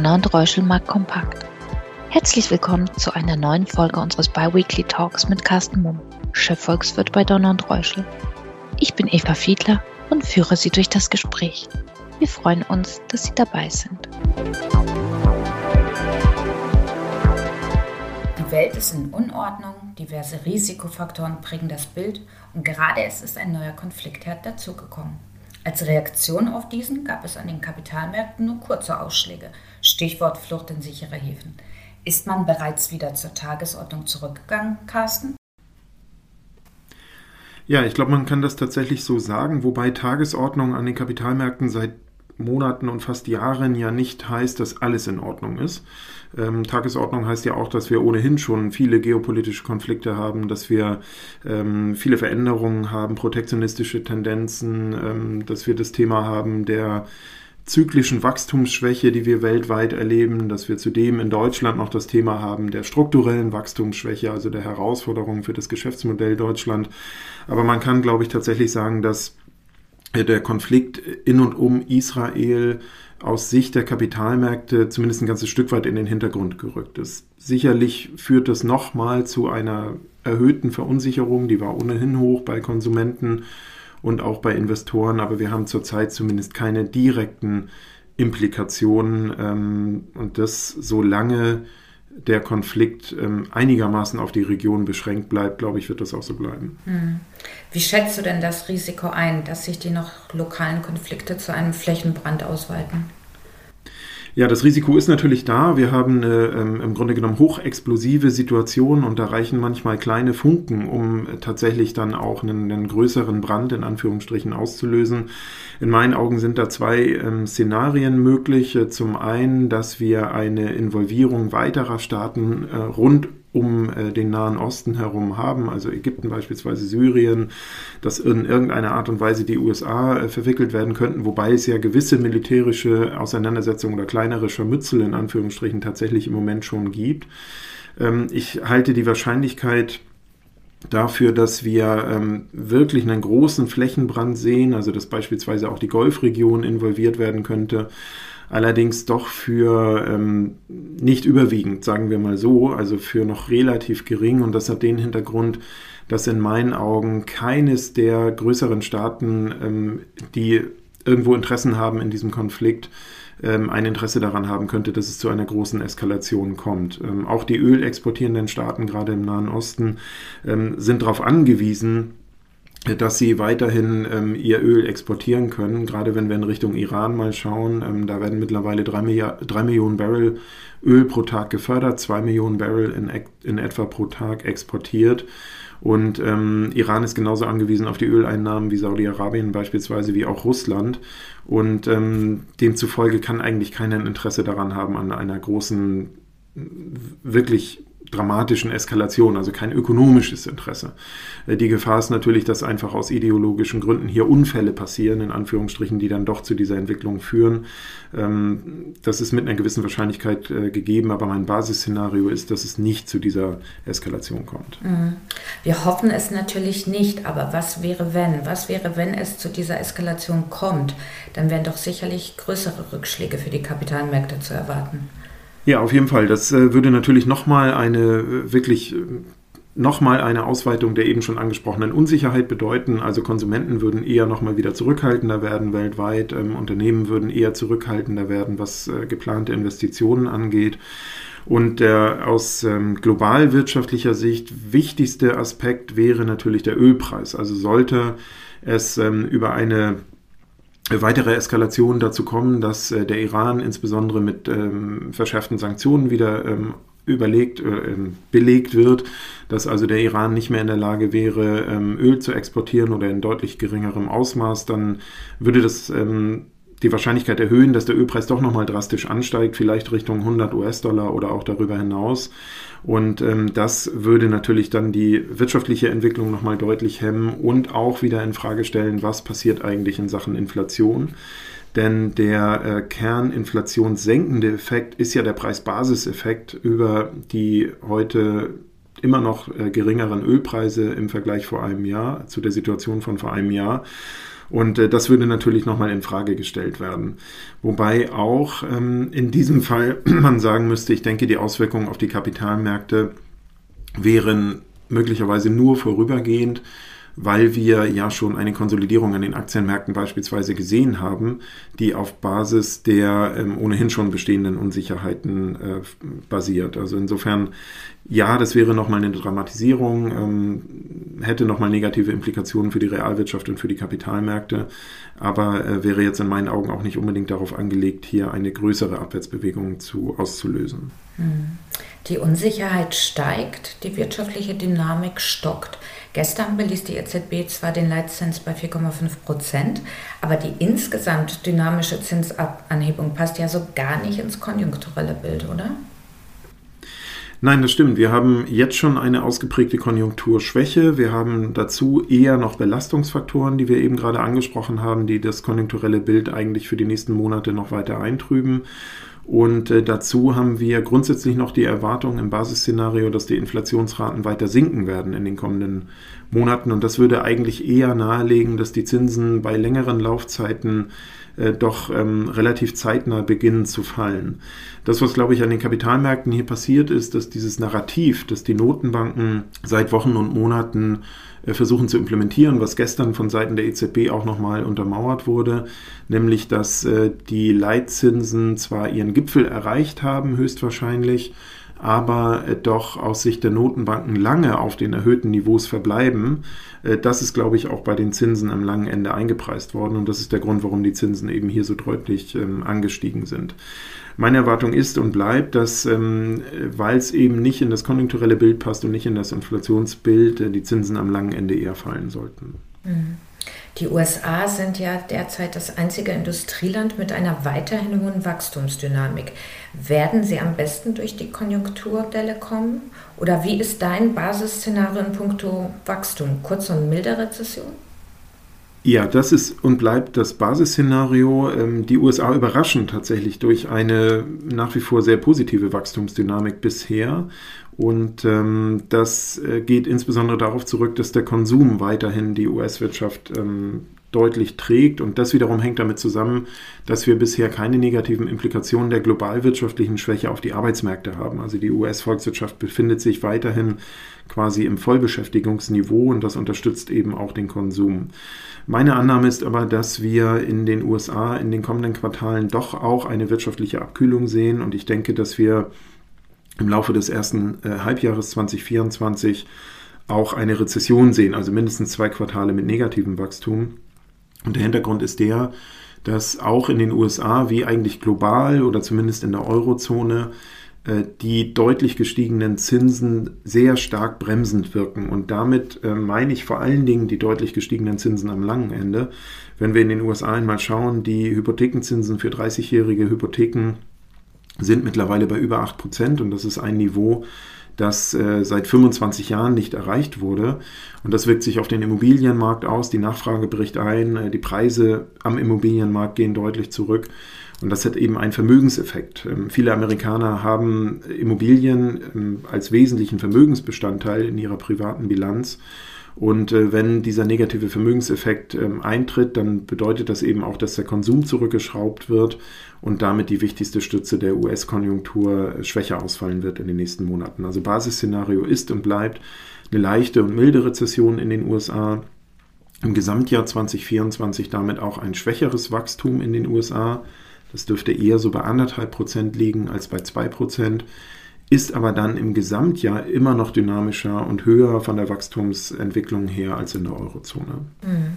Donner und Reuschel mag kompakt. Herzlich willkommen zu einer neuen Folge unseres Biweekly Talks mit Carsten Mumm, Chefvolkswirt bei Donner und Reuschel. Ich bin Eva Fiedler und führe Sie durch das Gespräch. Wir freuen uns, dass Sie dabei sind. Die Welt ist in Unordnung, diverse Risikofaktoren prägen das Bild und gerade es ist ein neuer Konfliktherd dazugekommen. Als Reaktion auf diesen gab es an den Kapitalmärkten nur kurze Ausschläge. Stichwort Flucht in sichere Häfen. Ist man bereits wieder zur Tagesordnung zurückgegangen, Carsten? Ja, ich glaube, man kann das tatsächlich so sagen, wobei Tagesordnung an den Kapitalmärkten seit Monaten und fast Jahren ja nicht heißt, dass alles in Ordnung ist. Ähm, Tagesordnung heißt ja auch, dass wir ohnehin schon viele geopolitische Konflikte haben, dass wir ähm, viele Veränderungen haben, protektionistische Tendenzen, ähm, dass wir das Thema haben der zyklischen Wachstumsschwäche, die wir weltweit erleben, dass wir zudem in Deutschland noch das Thema haben der strukturellen Wachstumsschwäche, also der Herausforderung für das Geschäftsmodell Deutschland. Aber man kann, glaube ich, tatsächlich sagen, dass der Konflikt in und um Israel aus Sicht der Kapitalmärkte zumindest ein ganzes Stück weit in den Hintergrund gerückt ist. Sicherlich führt das nochmal zu einer erhöhten Verunsicherung, die war ohnehin hoch bei Konsumenten und auch bei Investoren, aber wir haben zurzeit zumindest keine direkten Implikationen ähm, und das solange der Konflikt ähm, einigermaßen auf die Region beschränkt bleibt, glaube ich, wird das auch so bleiben. Hm. Wie schätzt du denn das Risiko ein, dass sich die noch lokalen Konflikte zu einem Flächenbrand ausweiten? Ja, das Risiko ist natürlich da. Wir haben eine ähm, im Grunde genommen hochexplosive Situationen und da reichen manchmal kleine Funken, um tatsächlich dann auch einen, einen, größeren Brand in Anführungsstrichen auszulösen. In meinen Augen sind da zwei ähm, Szenarien möglich. Zum einen, dass wir eine Involvierung weiterer Staaten äh, rund um äh, den Nahen Osten herum haben, also Ägypten beispielsweise, Syrien, dass in irgendeiner Art und Weise die USA äh, verwickelt werden könnten, wobei es ja gewisse militärische Auseinandersetzungen oder kleinere Scharmützel in Anführungsstrichen tatsächlich im Moment schon gibt. Ähm, ich halte die Wahrscheinlichkeit dafür, dass wir ähm, wirklich einen großen Flächenbrand sehen, also dass beispielsweise auch die Golfregion involviert werden könnte, allerdings doch für ähm, nicht überwiegend, sagen wir mal so, also für noch relativ gering. Und das hat den Hintergrund, dass in meinen Augen keines der größeren Staaten, ähm, die irgendwo Interessen haben in diesem Konflikt, ähm, ein Interesse daran haben könnte, dass es zu einer großen Eskalation kommt. Ähm, auch die ölexportierenden Staaten, gerade im Nahen Osten, ähm, sind darauf angewiesen, dass sie weiterhin ähm, ihr Öl exportieren können. Gerade wenn wir in Richtung Iran mal schauen, ähm, da werden mittlerweile drei, Milliard, drei, Millionen Barrel Öl pro Tag gefördert, zwei Millionen Barrel in, in etwa pro Tag exportiert. Und ähm, Iran ist genauso angewiesen auf die Öleinnahmen wie Saudi-Arabien beispielsweise, wie auch Russland. Und ähm, demzufolge kann eigentlich keiner ein Interesse daran haben, an einer großen, wirklich dramatischen Eskalation, also kein ökonomisches Interesse. Äh, die Gefahr ist natürlich, dass einfach aus ideologischen Gründen hier Unfälle passieren, in Anführungsstrichen, die dann doch zu dieser Entwicklung führen. Ähm, das ist mit einer gewissen Wahrscheinlichkeit äh, gegeben, aber mein Basisszenario ist, dass es nicht zu dieser Eskalation kommt. Mhm. Wir hoffen es natürlich nicht, aber was wäre, wenn? Was wäre, wenn es zu dieser Eskalation kommt? Dann wären doch sicherlich größere Rückschläge für die Kapitalmärkte zu erwarten. Ja, auf jeden Fall. Das äh, würde natürlich nochmal eine äh, wirklich äh, nochmal eine Ausweitung der eben schon angesprochenen Unsicherheit bedeuten. Also Konsumenten würden eher nochmal wieder zurückhaltender werden weltweit, ähm, Unternehmen würden eher zurückhaltender werden, was äh, geplante Investitionen angeht. Und der aus ähm, globalwirtschaftlicher Sicht wichtigste Aspekt wäre natürlich der Ölpreis. Also sollte es ähm, über eine weitere Eskalation dazu kommen, dass äh, der Iran insbesondere mit ähm, verschärften Sanktionen wieder ähm, überlegt, äh, ähm, belegt wird, dass also der Iran nicht mehr in der Lage wäre, ähm, Öl zu exportieren oder in deutlich geringerem Ausmaß, dann würde das ähm, die Wahrscheinlichkeit erhöhen, dass der Ölpreis doch nochmal drastisch ansteigt, vielleicht Richtung 100 US-Dollar oder auch darüber hinaus. Und ähm, das würde natürlich dann die wirtschaftliche Entwicklung nochmal deutlich hemmen und auch wieder in Frage stellen, was passiert eigentlich in Sachen Inflation. Denn der äh, kerninflationssenkende Effekt ist ja der Preisbasiseffekt über die heute immer noch äh, geringeren Ölpreise im Vergleich vor einem Jahr, zu der Situation von vor einem Jahr. Und äh, das würde natürlich nochmal in Frage gestellt werden. Wobei auch ähm, in diesem Fall man sagen müsste, ich denke, die Auswirkungen auf die Kapitalmärkte wären möglicherweise nur vorübergehend weil wir ja schon eine Konsolidierung an den Aktienmärkten beispielsweise gesehen haben, die auf Basis der ähm, ohnehin schon bestehenden Unsicherheiten äh, basiert. Also insofern, ja, das wäre nochmal eine Dramatisierung, ähm, hätte nochmal negative Implikationen für die Realwirtschaft und für die Kapitalmärkte, aber äh, wäre jetzt in meinen Augen auch nicht unbedingt darauf angelegt, hier eine größere Abwärtsbewegung zu, auszulösen. Hm. Die Unsicherheit steigt, die wirtschaftliche Dynamik stockt. Gestern beließ die EZB zwar den Leitzins bei 4,5 Prozent, aber die insgesamt dynamische Zinsanhebung passt ja so gar nicht ins konjunkturelle Bild, oder? Nein, das stimmt. Wir haben jetzt schon eine ausgeprägte Konjunkturschwäche. Wir haben dazu eher noch Belastungsfaktoren, die wir eben gerade angesprochen haben, die das konjunkturelle Bild eigentlich für die nächsten Monate noch weiter eintrüben. Und äh, dazu haben wir grundsätzlich noch die Erwartung im Basisszenario, dass die Inflationsraten weiter sinken werden in den kommenden Monaten. Und das würde eigentlich eher nahelegen, dass die Zinsen bei längeren Laufzeiten äh, doch ähm, relativ zeitnah beginnen zu fallen. Das, was, glaube ich, an den Kapitalmärkten hier passiert ist, dass dieses Narrativ, dass die Notenbanken seit Wochen und Monaten äh, versuchen zu implementieren, was gestern von Seiten der EZB auch nochmal untermauert wurde, nämlich dass äh, die Leitzinsen zwar ihren Gipfel erreicht haben, höchstwahrscheinlich, aber äh, doch aus Sicht der Notenbanken lange auf den erhöhten Niveaus verbleiben. Das ist, glaube ich, auch bei den Zinsen am langen Ende eingepreist worden und das ist der Grund, warum die Zinsen eben hier so deutlich ähm, angestiegen sind. Meine Erwartung ist und bleibt, dass, ähm, weil es eben nicht in das konjunkturelle Bild passt und nicht in das Inflationsbild, äh, die Zinsen am langen Ende eher fallen sollten. Mhm. Die USA sind ja derzeit das einzige Industrieland mit einer weiterhin hohen Wachstumsdynamik. Werden sie am besten durch die Konjunkturdelle kommen? Oder wie ist dein Basisszenario in puncto Wachstum? Kurz- und milde Rezession? Ja, das ist und bleibt das Basisszenario. Ähm, die USA überraschen tatsächlich durch eine nach wie vor sehr positive Wachstumsdynamik bisher. Und ähm, das äh, geht insbesondere darauf zurück, dass der Konsum weiterhin die US-Wirtschaft ähm, deutlich trägt. Und das wiederum hängt damit zusammen, dass wir bisher keine negativen Implikationen der globalwirtschaftlichen Schwäche auf die Arbeitsmärkte haben. Also die US-Volkswirtschaft befindet sich weiterhin quasi im Vollbeschäftigungsniveau und das unterstützt eben auch den Konsum. Meine Annahme ist aber, dass wir in den USA in den kommenden Quartalen doch auch eine wirtschaftliche Abkühlung sehen und ich denke, dass wir im Laufe des ersten äh, Halbjahres 2024 auch eine Rezession sehen, also mindestens zwei Quartale mit negativem Wachstum. Und der Hintergrund ist der, dass auch in den USA, wie eigentlich global oder zumindest in der Eurozone, äh, die deutlich gestiegenen Zinsen sehr stark bremsend wirken. Und damit äh, meine ich vor allen Dingen die deutlich gestiegenen Zinsen am langen Ende. Wenn wir in den USA einmal schauen, die Hypothekenzinsen für 30-jährige Hypotheken sind mittlerweile bei über 8 Prozent und das ist ein Niveau, das äh, seit 25 Jahren nicht erreicht wurde. Und das wirkt sich auf den Immobilienmarkt aus. Die Nachfrage bricht ein, äh, die Preise am Immobilienmarkt gehen deutlich zurück. Und das hat eben einen Vermögenseffekt. Ähm, viele Amerikaner haben Immobilien ähm, als wesentlichen Vermögensbestandteil in ihrer privaten Bilanz. Und äh, wenn dieser negative Vermögenseffekt ähm, eintritt, dann bedeutet das eben auch, dass der Konsum zurückgeschraubt wird und damit die wichtigste Stütze der US-Konjunktur äh, schwächer ausfallen wird in den nächsten Monaten. Also Basisszenario ist und bleibt eine leichte und milde Rezession in den USA. Im Gesamtjahr 2024 damit auch ein schwächeres Wachstum in den USA. Das dürfte eher so bei anderthalb Prozent liegen als bei zwei Prozent ist aber dann im Gesamtjahr immer noch dynamischer und höher von der Wachstumsentwicklung her als in der Eurozone. Mhm.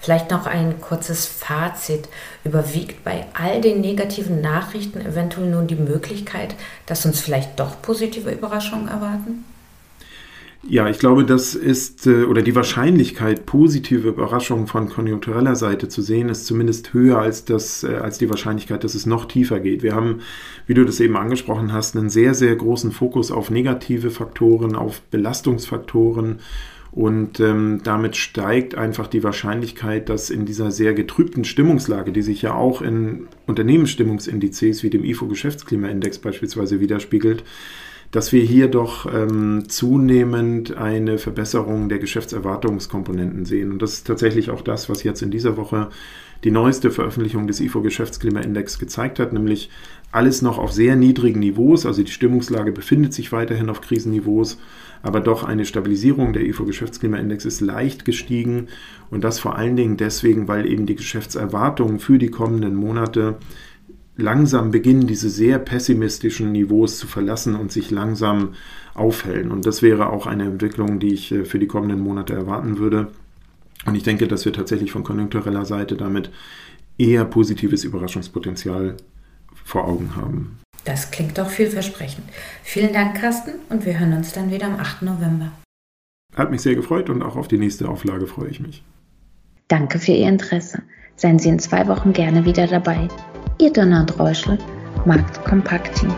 Vielleicht noch ein kurzes Fazit. Überwiegt bei all den negativen Nachrichten eventuell nun die Möglichkeit, dass uns vielleicht doch positive Überraschungen erwarten? Ja, ich glaube, das ist, äh, oder die Wahrscheinlichkeit, positive Überraschungen von konjunktureller Seite zu sehen, ist zumindest höher als, das, äh, als die Wahrscheinlichkeit, dass es noch tiefer geht. Wir haben, wie du das eben angesprochen hast, einen sehr, sehr großen Fokus auf negative Faktoren, auf Belastungsfaktoren. Und ähm, damit steigt einfach die Wahrscheinlichkeit, dass in dieser sehr getrübten Stimmungslage, die sich ja auch in Unternehmensstimmungsindizes wie dem IFO-Geschäftsklimaindex beispielsweise widerspiegelt, dass wir hier doch ähm, zunehmend eine Verbesserung der Geschäftserwartungskomponenten sehen. Und das ist tatsächlich auch das, was jetzt in dieser Woche die neueste Veröffentlichung des IFO Geschäftsklimaindex gezeigt hat, nämlich alles noch auf sehr niedrigen Niveaus. Also die Stimmungslage befindet sich weiterhin auf Krisenniveaus, aber doch eine Stabilisierung der IFO Geschäftsklimaindex ist leicht gestiegen und das vor allen Dingen deswegen, weil eben die Geschäftserwartungen für die kommenden Monate langsam beginnen, diese sehr pessimistischen Niveaus zu verlassen und sich langsam aufhellen. Und das wäre auch eine Entwicklung, die ich äh, für die kommenden Monate erwarten würde. Und ich denke, dass wir tatsächlich von konjunktureller Seite damit eher positives Überraschungspotenzial vor Augen haben. Das klingt doch vielversprechend. Vielen Dank, Carsten, und wir hören uns dann wieder am 8. November. Hat mich sehr gefreut und auch auf die nächste Auflage freue ich mich. Danke für Ihr Interesse. Seien Sie in zwei Wochen gerne wieder dabei. Ihr Donner und Räuschel, Markt Kompakt Team.